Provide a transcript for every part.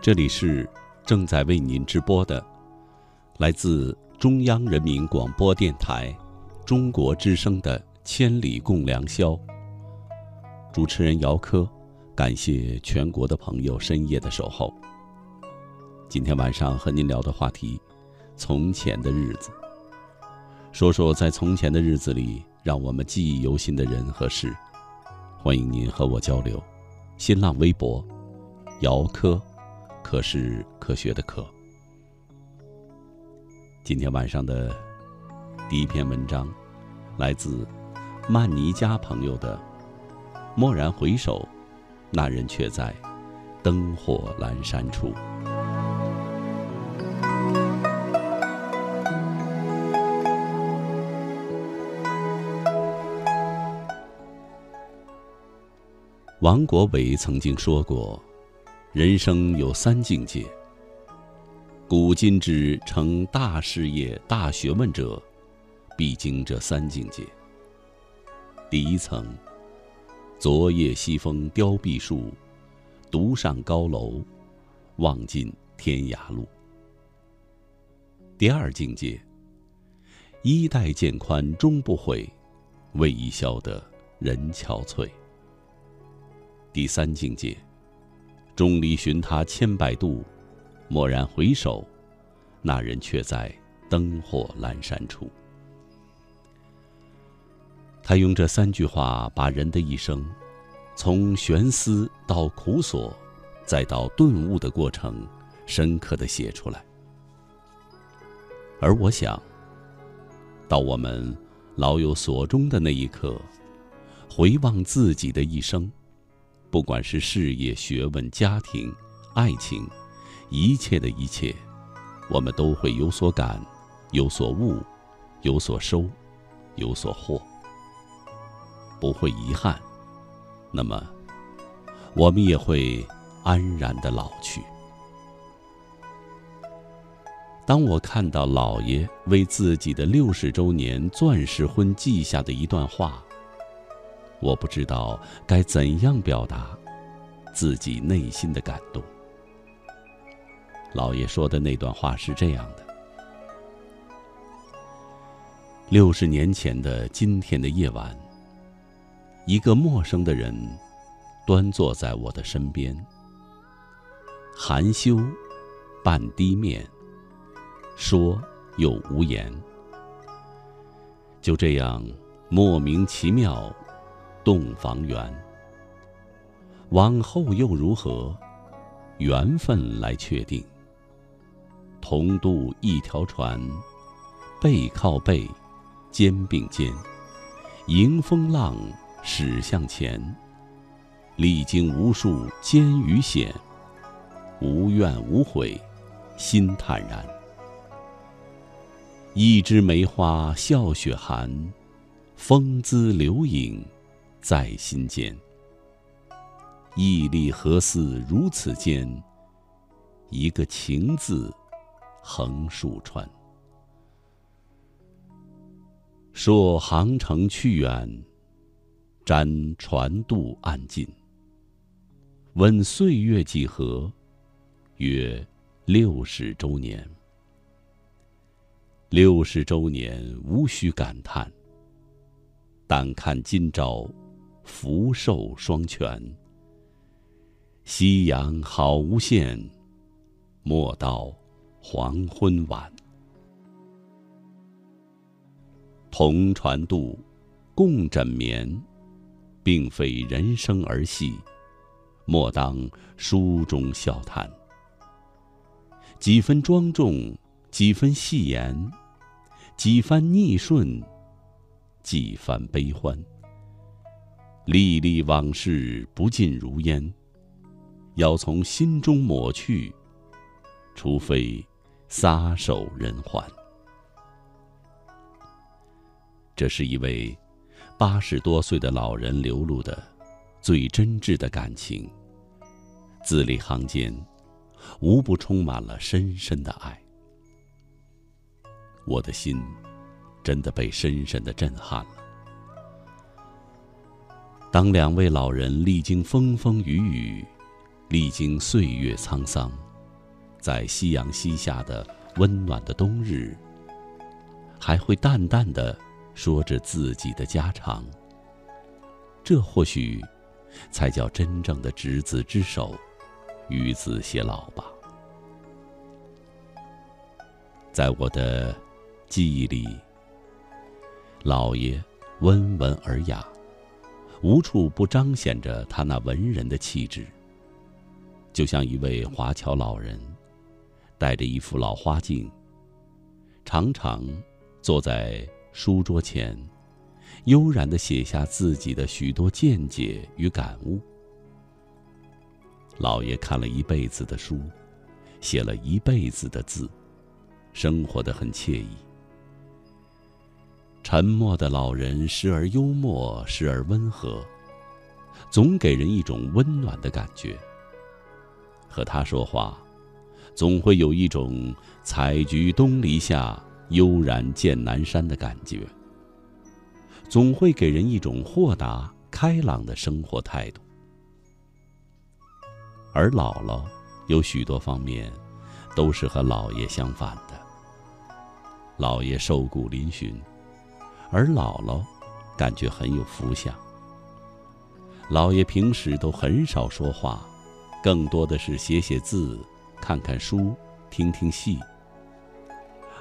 这里是正在为您直播的，来自中央人民广播电台中国之声的《千里共良宵》。主持人姚科，感谢全国的朋友深夜的守候。今天晚上和您聊的话题：从前的日子。说说在从前的日子里，让我们记忆犹新的人和事。欢迎您和我交流。新浪微博：姚科。可是科学的可。今天晚上的第一篇文章，来自曼尼加朋友的。蓦然回首，那人却在灯火阑珊处。王国维曾经说过。人生有三境界。古今之成大事业、大学问者，必经这三境界。第一层，昨夜西风凋碧树，独上高楼，望尽天涯路。第二境界，衣带渐宽终不悔，为伊消得人憔悴。第三境界。众里寻他千百度，蓦然回首，那人却在灯火阑珊处。他用这三句话，把人的一生，从悬思到苦索，再到顿悟的过程，深刻的写出来。而我想，到我们老有所终的那一刻，回望自己的一生。不管是事业、学问、家庭、爱情，一切的一切，我们都会有所感，有所悟，有所收，有所获，不会遗憾。那么，我们也会安然的老去。当我看到老爷为自己的六十周年钻石婚记下的一段话。我不知道该怎样表达自己内心的感动。老爷说的那段话是这样的：六十年前的今天的夜晚，一个陌生的人端坐在我的身边，含羞，半低面，说又无言，就这样莫名其妙。洞房缘，往后又如何？缘分来确定。同渡一条船，背靠背，肩并肩，迎风浪，驶向前。历经无数艰与险，无怨无悔，心坦然。一枝梅花笑雪寒，风姿流影。在心间，毅力何似如此坚？一个情字，横竖穿。说航程去远，瞻船渡岸近。问岁月几何？约六十周年。六十周年，无需感叹。但看今朝。福寿双全，夕阳好无限，莫道黄昏晚。同船渡，共枕眠，并非人生儿戏，莫当书中笑谈。几分庄重，几分戏言，几番逆顺，几番悲欢。历历往事不尽如烟，要从心中抹去，除非撒手人寰。这是一位八十多岁的老人流露的最真挚的感情，字里行间无不充满了深深的爱。我的心真的被深深的震撼了。当两位老人历经风风雨雨，历经岁月沧桑，在夕阳西下的温暖的冬日，还会淡淡的说着自己的家常。这或许，才叫真正的执子之手，与子偕老吧。在我的记忆里，老爷温文尔雅，无处不彰显着他那文人的气质。就像一位华侨老人，戴着一副老花镜，常常坐在书桌前，悠然的写下自己的许多见解与感悟。老爷看了一辈子的书，写了一辈子的字，生活的很惬意。沉默的老人时而幽默，时而温和，总给人一种温暖的感觉。和他说话，总会有一种“采菊东篱下，悠然见南山”的感觉。总会给人一种豁达开朗的生活态度。而姥姥有许多方面，都是和姥爷相反的。姥爷瘦骨嶙峋，而姥姥感觉很有福相。姥爷平时都很少说话。更多的是写写字、看看书、听听戏，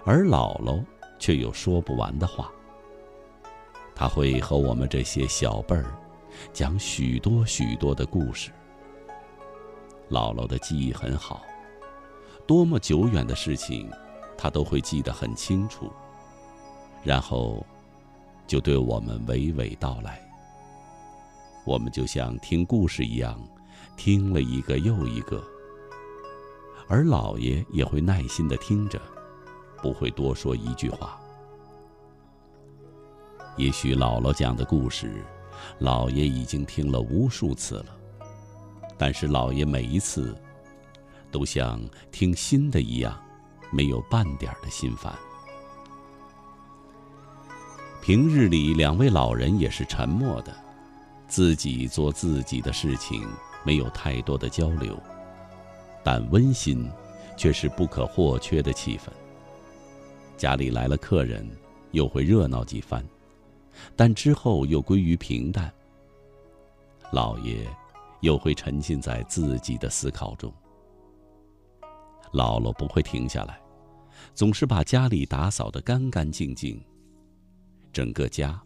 而姥姥却有说不完的话。他会和我们这些小辈儿讲许多许多的故事。姥姥的记忆很好，多么久远的事情，她都会记得很清楚，然后就对我们娓娓道来。我们就像听故事一样。听了一个又一个，而老爷也会耐心的听着，不会多说一句话。也许姥姥讲的故事，老爷已经听了无数次了，但是老爷每一次，都像听新的一样，没有半点的心烦。平日里，两位老人也是沉默的，自己做自己的事情。没有太多的交流，但温馨却是不可或缺的气氛。家里来了客人，又会热闹几番，但之后又归于平淡。老爷又会沉浸在自己的思考中。姥姥不会停下来，总是把家里打扫得干干净净。整个家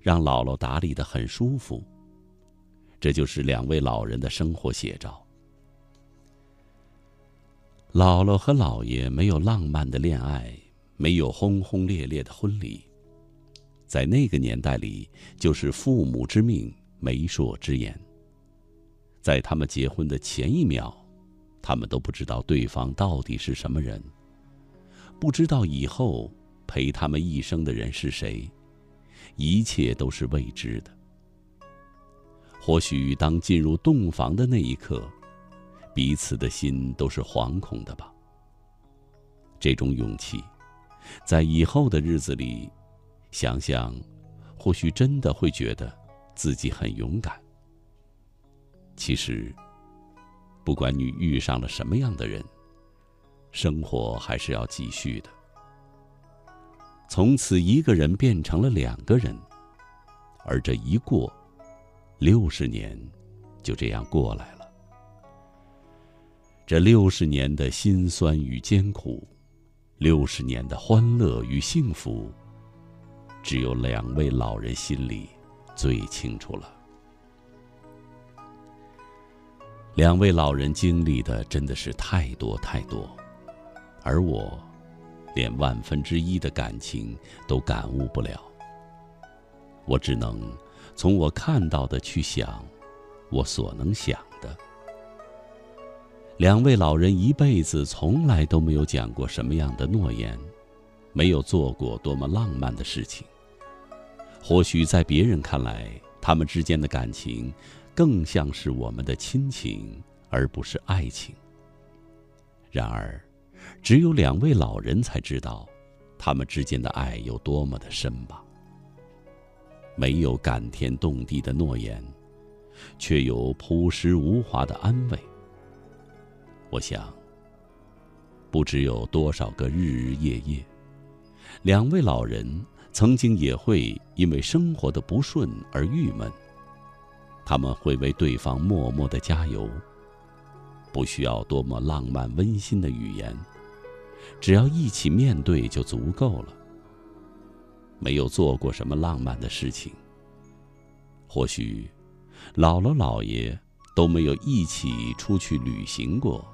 让姥姥打理得很舒服。这就是两位老人的生活写照。姥姥和姥爷没有浪漫的恋爱，没有轰轰烈烈的婚礼，在那个年代里，就是父母之命，媒妁之言。在他们结婚的前一秒，他们都不知道对方到底是什么人，不知道以后陪他们一生的人是谁，一切都是未知的。或许当进入洞房的那一刻，彼此的心都是惶恐的吧。这种勇气，在以后的日子里，想想，或许真的会觉得自己很勇敢。其实，不管你遇上了什么样的人，生活还是要继续的。从此，一个人变成了两个人，而这一过。六十年，就这样过来了。这六十年的辛酸与艰苦，六十年的欢乐与幸福，只有两位老人心里最清楚了。两位老人经历的真的是太多太多，而我，连万分之一的感情都感悟不了。我只能。从我看到的去想，我所能想的。两位老人一辈子从来都没有讲过什么样的诺言，没有做过多么浪漫的事情。或许在别人看来，他们之间的感情更像是我们的亲情，而不是爱情。然而，只有两位老人才知道，他们之间的爱有多么的深吧。没有感天动地的诺言，却有朴实无华的安慰。我想，不知有多少个日日夜夜。两位老人曾经也会因为生活的不顺而郁闷，他们会为对方默默的加油。不需要多么浪漫温馨的语言，只要一起面对就足够了。没有做过什么浪漫的事情，或许姥姥姥爷都没有一起出去旅行过，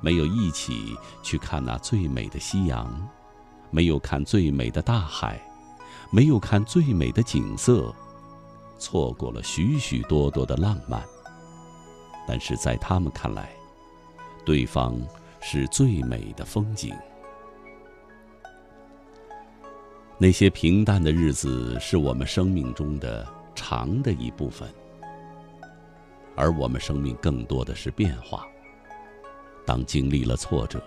没有一起去看那最美的夕阳，没有看最美的大海，没有看最美的景色，错过了许许多多的浪漫。但是在他们看来，对方是最美的风景。那些平淡的日子是我们生命中的长的一部分，而我们生命更多的是变化。当经历了挫折，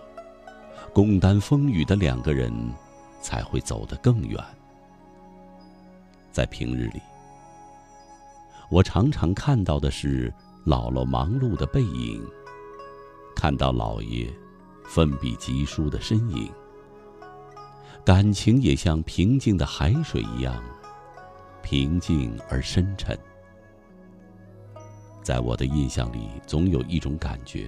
共担风雨的两个人才会走得更远。在平日里，我常常看到的是姥姥忙碌的背影，看到姥爷奋笔疾书的身影。感情也像平静的海水一样，平静而深沉。在我的印象里，总有一种感觉，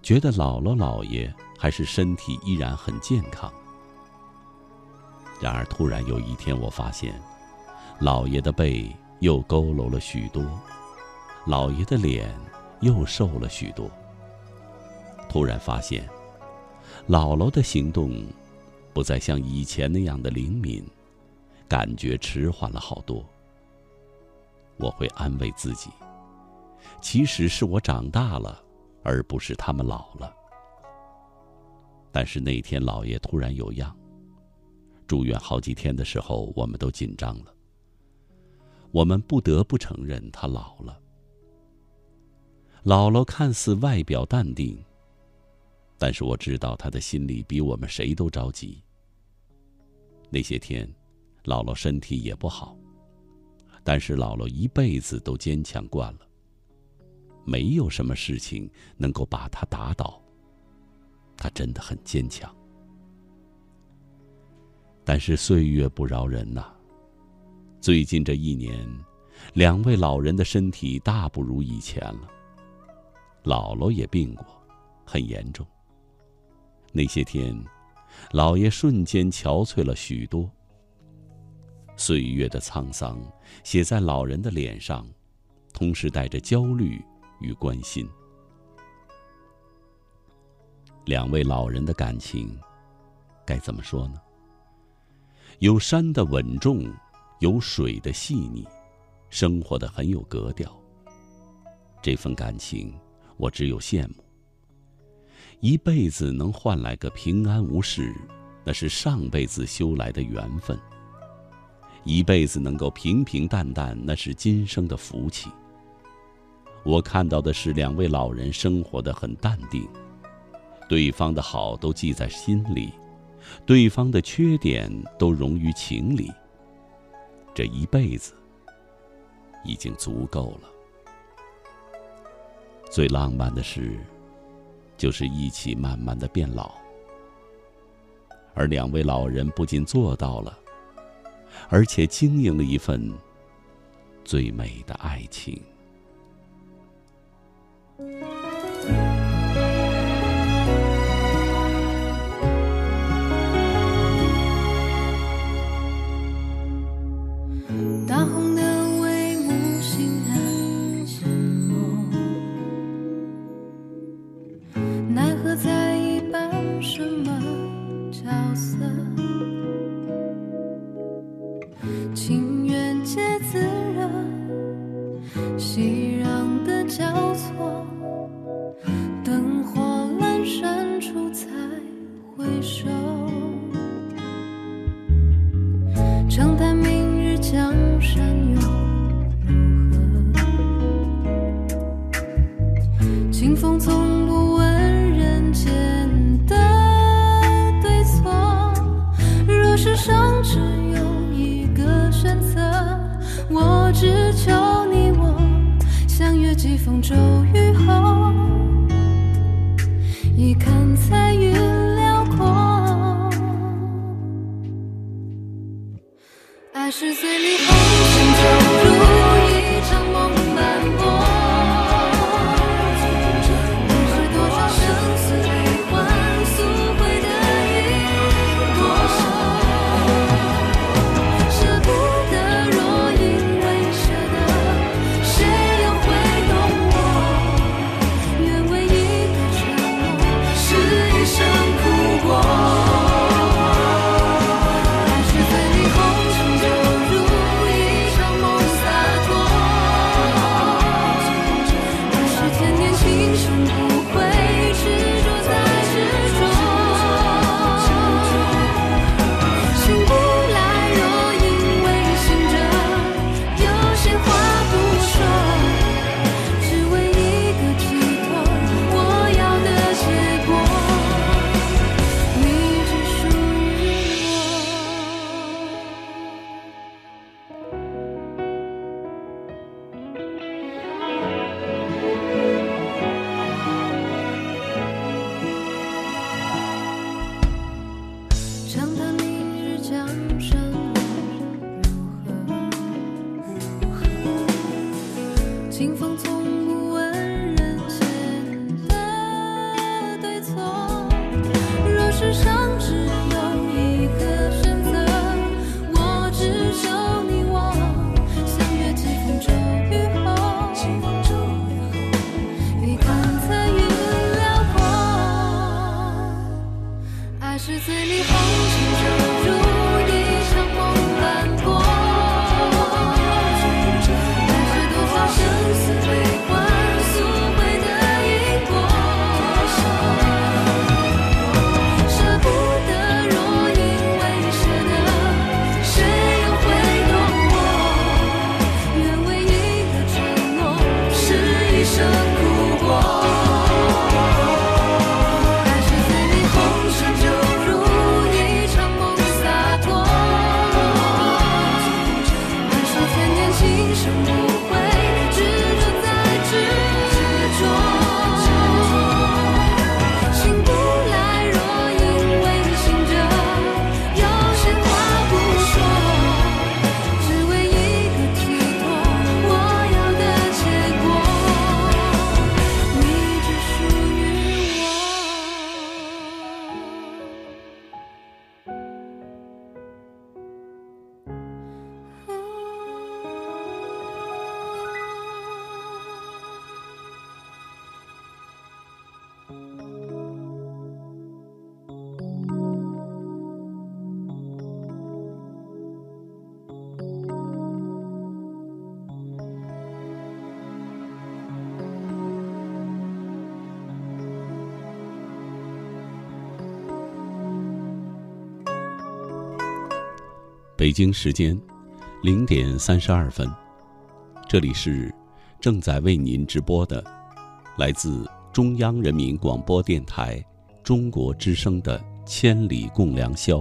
觉得姥姥姥爷还是身体依然很健康。然而，突然有一天，我发现，姥爷的背又佝偻了许多，姥爷的脸又瘦了许多。突然发现，姥姥的行动。不再像以前那样的灵敏，感觉迟缓了好多。我会安慰自己，其实是我长大了，而不是他们老了。但是那天老爷突然有恙，住院好几天的时候，我们都紧张了。我们不得不承认他老了。姥姥看似外表淡定，但是我知道他的心里比我们谁都着急。那些天，姥姥身体也不好，但是姥姥一辈子都坚强惯了。没有什么事情能够把她打倒。她真的很坚强。但是岁月不饶人呐，最近这一年，两位老人的身体大不如以前了。姥姥也病过，很严重。那些天。老爷瞬间憔悴了许多。岁月的沧桑写在老人的脸上，同时带着焦虑与关心。两位老人的感情，该怎么说呢？有山的稳重，有水的细腻，生活的很有格调。这份感情，我只有羡慕。一辈子能换来个平安无事，那是上辈子修来的缘分；一辈子能够平平淡淡，那是今生的福气。我看到的是两位老人生活的很淡定，对方的好都记在心里，对方的缺点都融于情里。这一辈子已经足够了。最浪漫的是。就是一起慢慢的变老，而两位老人不仅做到了，而且经营了一份最美的爱情。风从不问人间的对错，若世上只有一个选择，我只求你我相约。几风骤雨后，一看彩云辽阔。爱是最美。北京时间零点三十二分，这里是正在为您直播的来自中央人民广播电台中国之声的《千里共良宵》。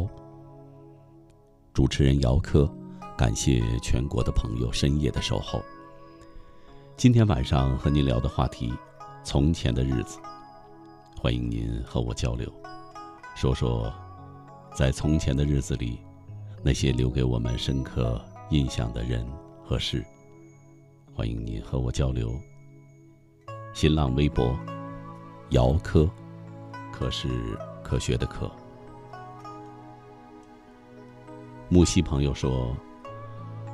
主持人姚科，感谢全国的朋友深夜的守候。今天晚上和您聊的话题，从前的日子，欢迎您和我交流，说说在从前的日子里。那些留给我们深刻印象的人和事，欢迎您和我交流。新浪微博，姚科，科是科学的科。木西朋友说：“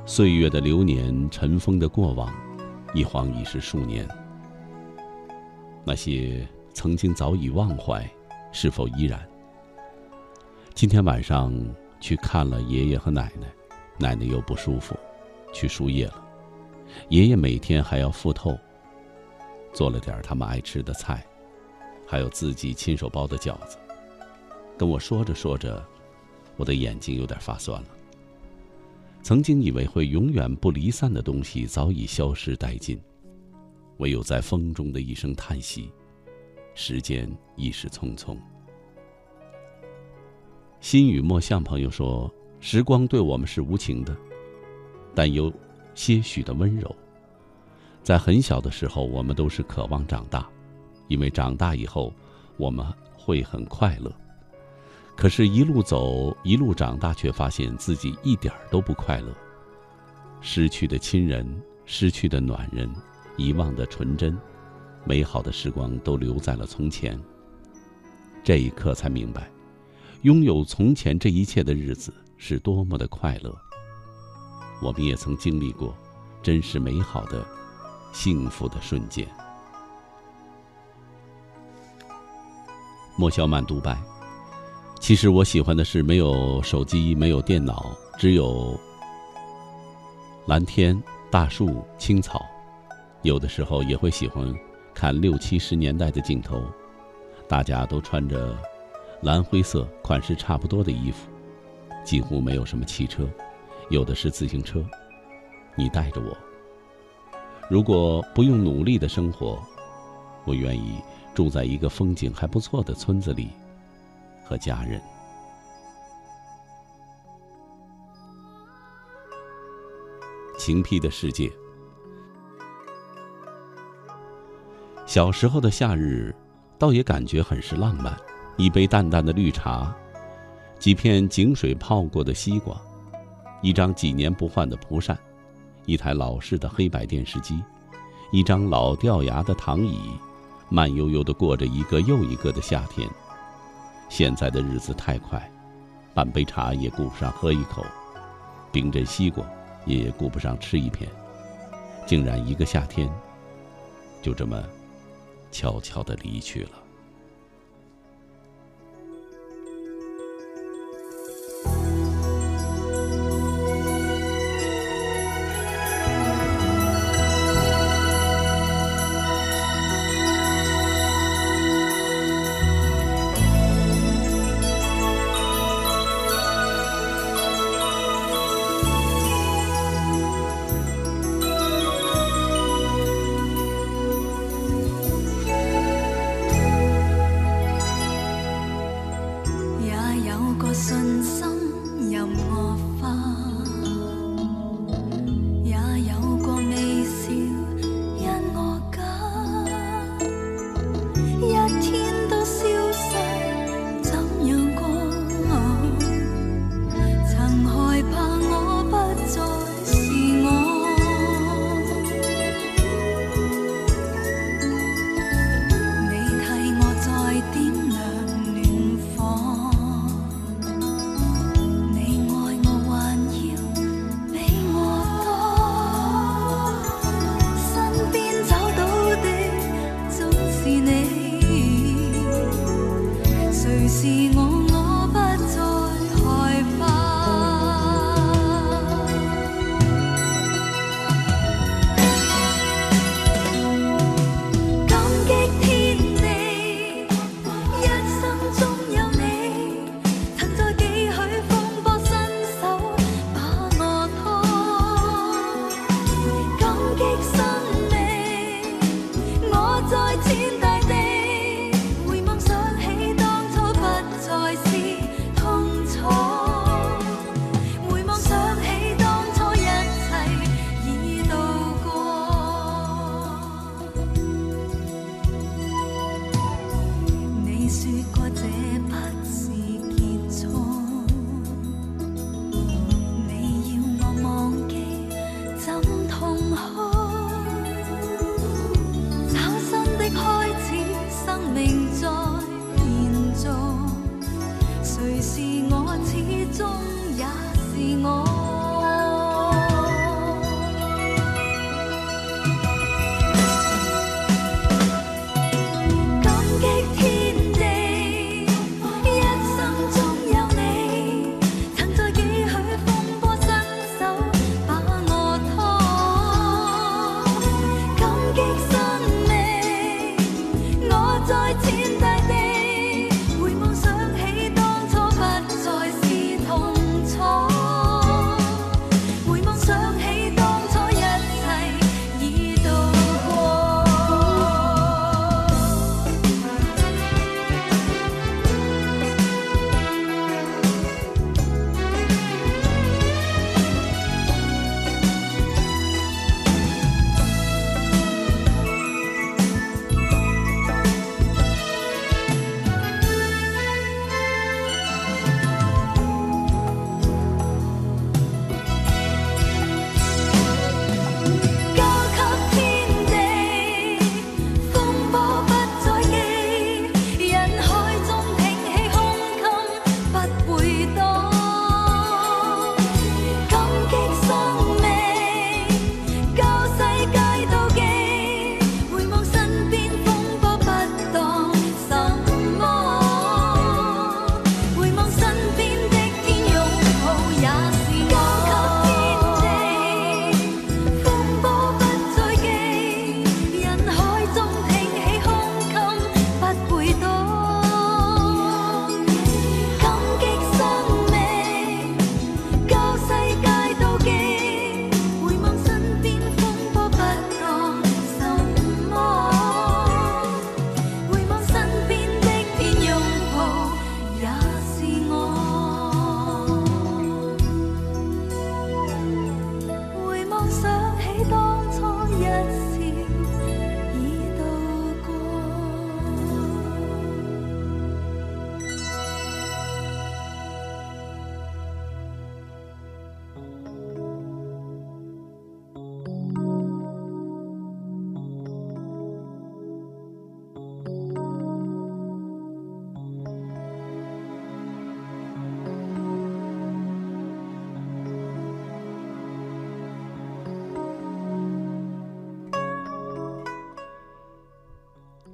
岁月的流年，尘封的过往，一晃已是数年。那些曾经早已忘怀，是否依然？今天晚上。”去看了爷爷和奶奶，奶奶又不舒服，去输液了。爷爷每天还要腹透，做了点他们爱吃的菜，还有自己亲手包的饺子。跟我说着说着，我的眼睛有点发酸了。曾经以为会永远不离散的东西，早已消失殆尽，唯有在风中的一声叹息，时间已是匆匆。心语莫向朋友说：“时光对我们是无情的，但有些许的温柔。在很小的时候，我们都是渴望长大，因为长大以后我们会很快乐。可是，一路走，一路长大，却发现自己一点儿都不快乐，失去的亲人，失去的暖人，遗忘的纯真，美好的时光都留在了从前。这一刻才明白，拥有从前这一切的日子是多么的快乐。我们也曾经历过，真实美好的、幸福的瞬间。莫小满独白：其实我喜欢的是没有手机、没有电脑，只有蓝天、大树、青草。有的时候也会喜欢看六七十年代的镜头，大家都穿着蓝灰色、款式差不多的衣服，几乎没有什么汽车。有的是自行车，你带着我。如果不用努力的生活，我愿意住在一个风景还不错的村子里，和家人。晴披的世界。小时候的夏日，倒也感觉很是浪漫。一杯淡淡的绿茶，几片井水泡过的西瓜。一张几年不换的蒲扇，一台老式的黑白电视机，一张老掉牙的躺椅，慢悠悠地过着一个又一个的夏天。现在的日子太快，半杯茶也顾不上喝一口，冰镇西瓜也顾不上吃一片，竟然一个夏天就这么悄悄地离去了。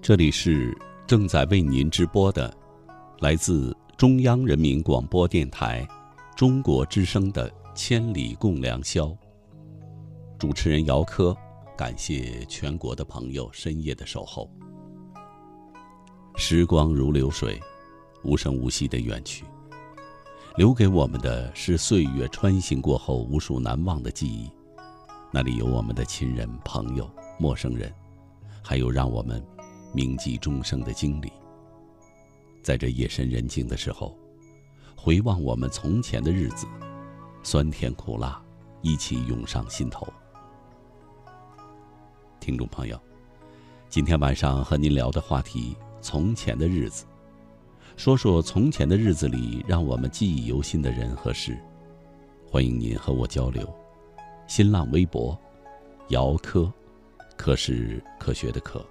这里是正在为您直播的，来自中央人民广播电台中国之声的《千里共良宵》。主持人姚科，感谢全国的朋友深夜的守候。时光如流水，无声无息的远去，留给我们的是岁月穿行过后无数难忘的记忆。那里有我们的亲人、朋友、陌生人，还有让我们铭记终生的经历。在这夜深人静的时候，回望我们从前的日子，酸甜苦辣一起涌上心头。听众朋友，今天晚上和您聊的话题：从前的日子，说说从前的日子里让我们记忆犹新的人和事。欢迎您和我交流。新浪微博：姚科，科是科学的科。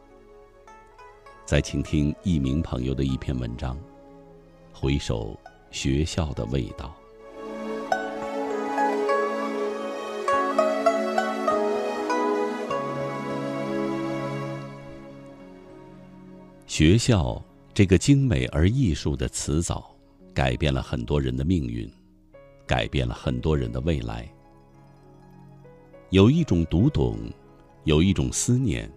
再请听一名朋友的一篇文章，《回首学校的味道》。学校这个精美而艺术的词藻，改变了很多人的命运，改变了很多人的未来。有一种读懂，有一种思念，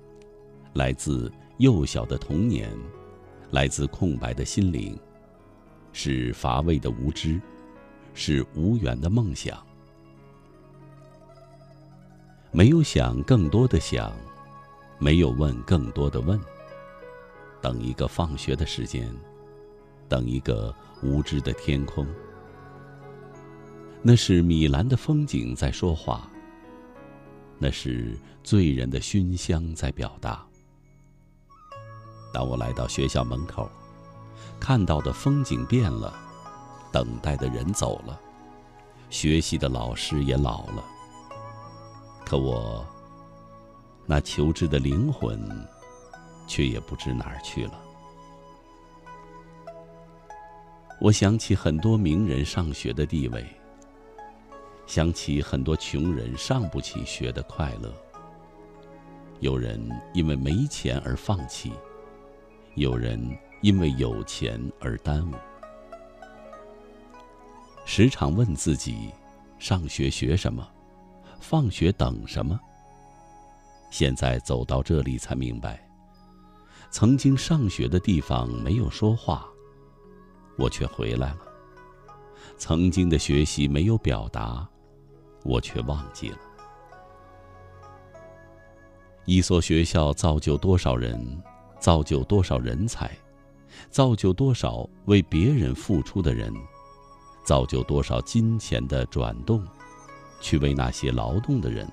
来自幼小的童年，来自空白的心灵，是乏味的无知，是无缘的梦想。没有想更多的想，没有问更多的问。等一个放学的时间，等一个无知的天空。那是米兰的风景在说话，那是醉人的熏香在表达。当我来到学校门口，看到的风景变了，等待的人走了，学习的老师也老了。可我那求知的灵魂。却也不知哪儿去了。我想起很多名人上学的地位，想起很多穷人上不起学的快乐。有人因为没钱而放弃，有人因为有钱而耽误。时常问自己：上学学什么？放学等什么？现在走到这里才明白。曾经上学的地方没有说话，我却回来了；曾经的学习没有表达，我却忘记了。一所学校造就多少人，造就多少人才，造就多少为别人付出的人，造就多少金钱的转动，去为那些劳动的人，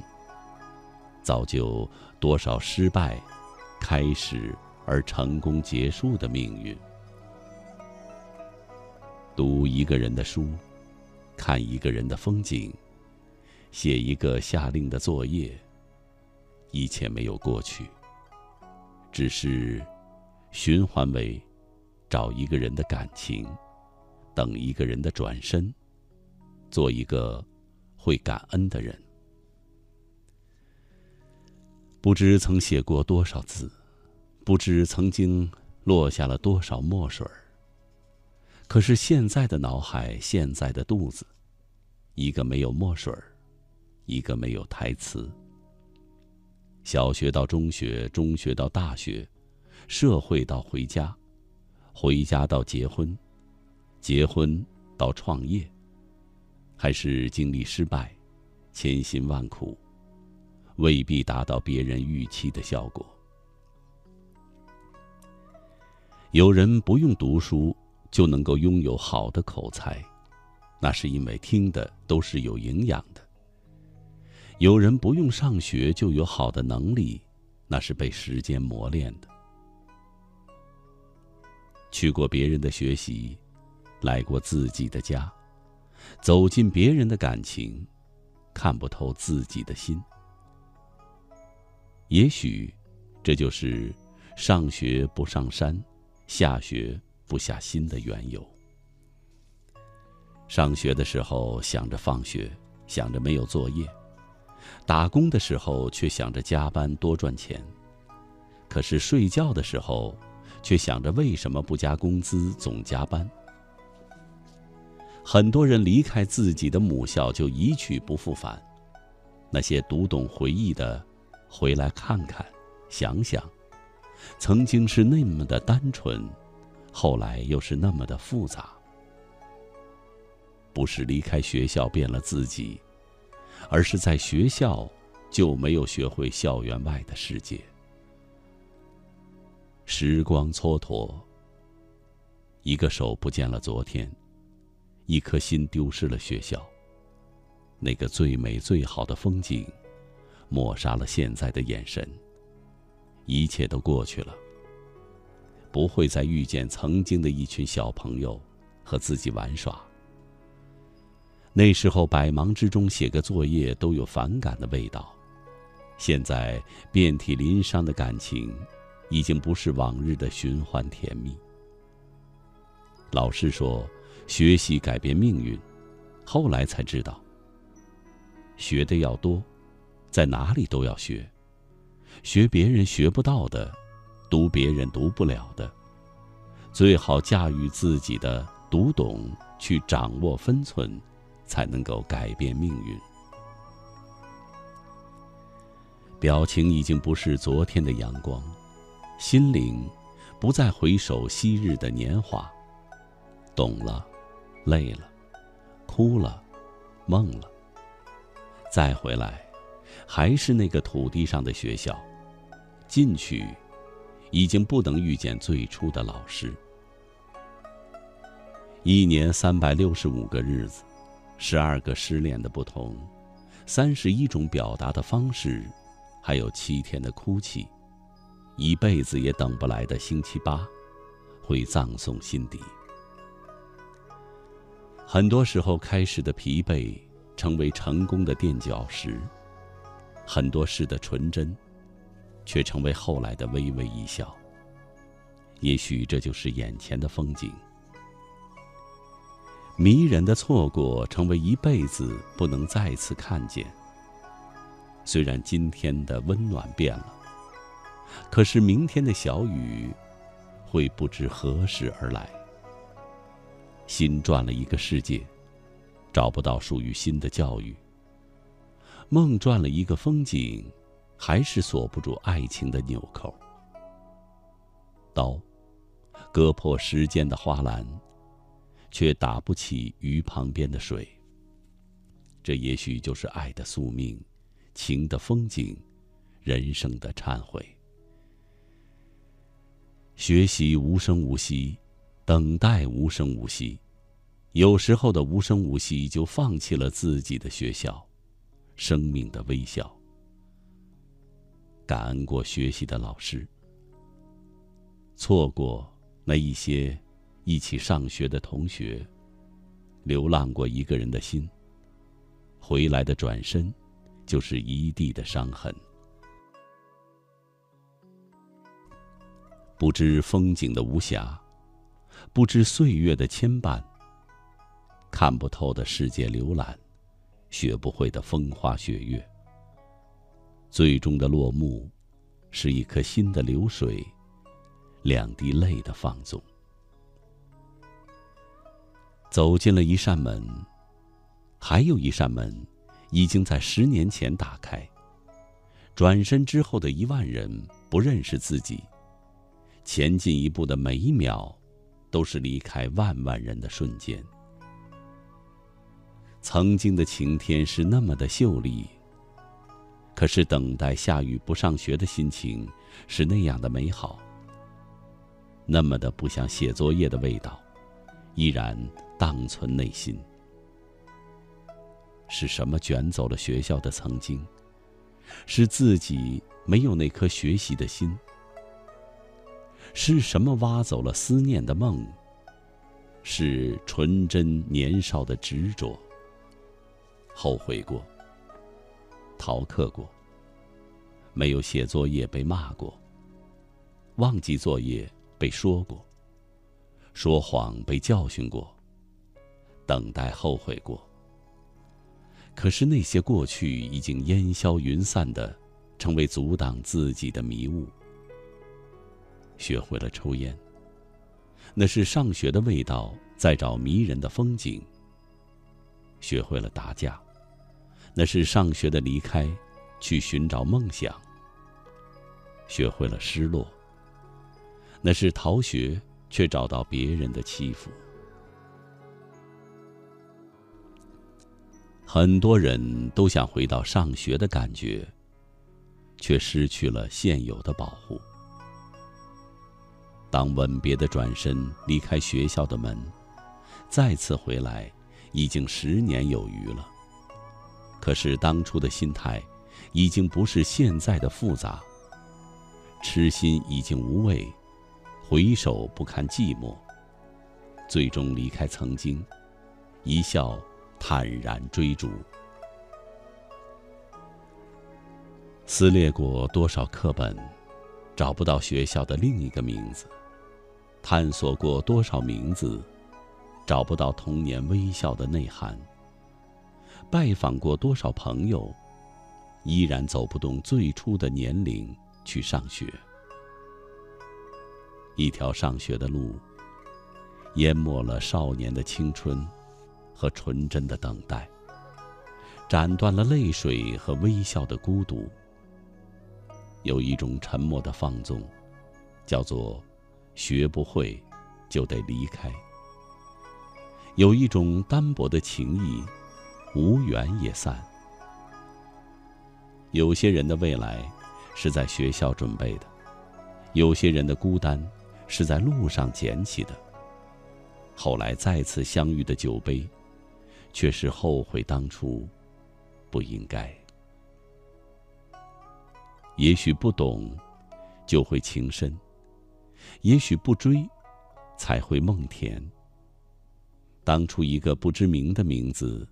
造就多少失败，开始。而成功结束的命运。读一个人的书，看一个人的风景，写一个下令的作业，一切没有过去，只是循环为找一个人的感情，等一个人的转身，做一个会感恩的人。不知曾写过多少字。不知曾经落下了多少墨水儿。可是现在的脑海，现在的肚子，一个没有墨水儿，一个没有台词。小学到中学，中学到大学，社会到回家，回家到结婚，结婚到创业，还是经历失败，千辛万苦，未必达到别人预期的效果。有人不用读书就能够拥有好的口才，那是因为听的都是有营养的。有人不用上学就有好的能力，那是被时间磨练的。去过别人的学习，来过自己的家，走进别人的感情，看不透自己的心。也许，这就是上学不上山，下学不下心的缘由。上学的时候想着放学，想着没有作业；打工的时候却想着加班多赚钱。可是睡觉的时候，却想着为什么不加工资，总加班。很多人离开自己的母校就一去不复返，那些读懂回忆的，回来看看，想想，曾经是那么的单纯，后来又是那么的复杂。不是离开学校变了自己，而是在学校就没有学会校园外的世界。时光蹉跎，一个手不见了昨天，一颗心丢失了学校。那个最美最好的风景，抹杀了现在的眼神。一切都过去了，不会再遇见曾经的一群小朋友和自己玩耍。那时候百忙之中写个作业都有反感的味道，现在遍体鳞伤的感情，已经不是往日的循环甜蜜。老师说，学习改变命运，后来才知道，学的要多，在哪里都要学，学别人学不到的，读别人读不了的，最好驾驭自己的，读懂去掌握分寸。才能够改变命运。表情已经不是昨天的阳光，心灵不再回首昔日的年华。懂了，累了，哭了，梦了。再回来，还是那个土地上的学校。进去，已经不能遇见最初的老师。一年三百六十五个日子。十二个失恋的不同，三十一种表达的方式，还有七天的哭泣，一辈子也等不来的星期八，会葬送心底。很多时候，开始的疲惫成为成功的垫脚石，很多事的纯真，却成为后来的微微一笑。也许这就是眼前的风景。迷人的错过，成为一辈子不能再次看见。虽然今天的温暖变了，可是明天的小雨，会不知何时而来。心转了一个世界，找不到属于心的教育。梦转了一个风景，还是锁不住爱情的纽扣。刀，割破时间的花篮。却打不起鱼旁边的水。这也许就是爱的宿命，情的风景，人生的忏悔。学习无声无息，等待无声无息，有时候的无声无息，就放弃了自己的学校，生命的微笑。感恩过学习的老师，错过那一些。一起上学的同学，流浪过一个人的心。回来的转身，就是一地的伤痕。不知风景的无暇，不知岁月的牵绊。看不透的世界浏览，学不会的风花雪月。最终的落幕，是一颗心的流水，两滴泪的放纵。走进了一扇门，还有一扇门，已经在十年前打开。转身之后的一万人不认识自己，前进一步的每一秒，都是离开万万人的瞬间。曾经的晴天是那么的秀丽，可是等待下雨不上学的心情是那样的美好，那么的不像写作业的味道，依然。荡存内心。是什么卷走了学校的曾经？是自己没有那颗学习的心？是什么挖走了思念的梦？是纯真年少的执着？后悔过，逃课过，没有写作业被骂过，忘记作业被说过，说谎被教训过，等待后悔过。可是那些过去已经烟消云散的，成为阻挡自己的迷雾。学会了抽烟，那是上学的味道，在找迷人的风景。学会了打架，那是上学的离开，去寻找梦想。学会了失落，那是逃学，却找到别人的欺负。很多人都想回到上学的感觉，却失去了现有的保护。当吻别的转身离开学校的门，再次回来，已经十年有余了。可是当初的心态，已经不是现在的复杂。痴心已经无味，回首不堪寂寞。最终离开曾经，一笑。坦然追逐，撕裂过多少课本，找不到学校的另一个名字；探索过多少名字，找不到童年微笑的内涵；拜访过多少朋友，依然走不动最初的年龄去上学。一条上学的路，淹没了少年的青春。和纯真的等待，斩断了泪水和微笑的孤独。有一种沉默的放纵，叫做学不会就得离开；有一种单薄的情谊，无缘也散。有些人的未来是在学校准备的，有些人的孤单是在路上捡起的。后来再次相遇的酒杯。却是后悔当初，不应该。也许不懂，就会情深；也许不追，才会梦甜。当初一个不知名的名字，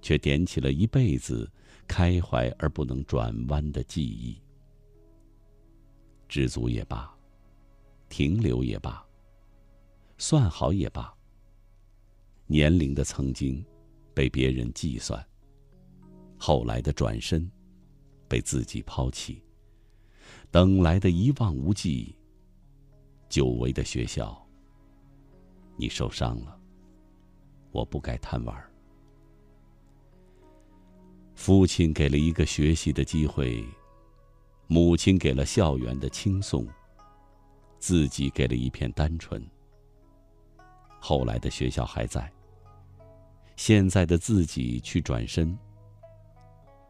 却点起了一辈子开怀而不能转弯的记忆。知足也罢，停留也罢，算好也罢。年龄的曾经，被别人计算；后来的转身，被自己抛弃；等来的一望无际，久违的学校，你受伤了，我不该贪玩。父亲给了一个学习的机会，母亲给了校园的轻松，自己给了一片单纯。后来的学校还在。现在的自己去转身，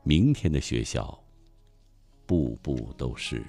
明天的学校，步步都是。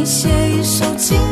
你写一首情。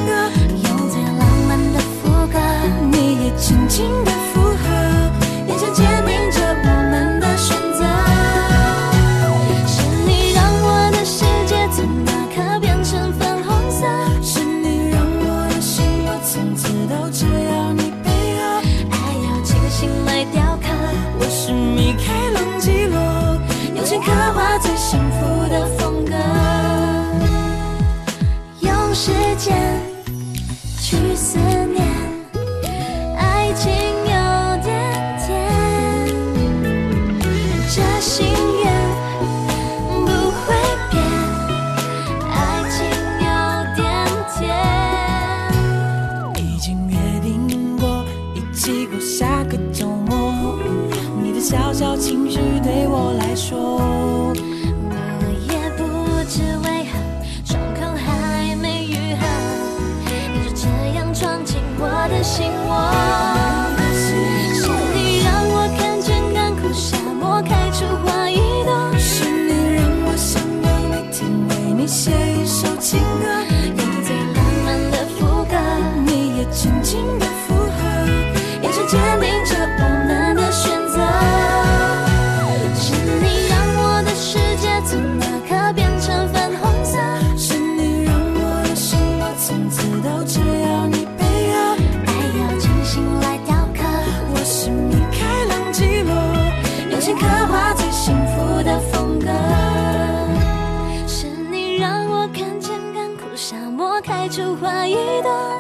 那一段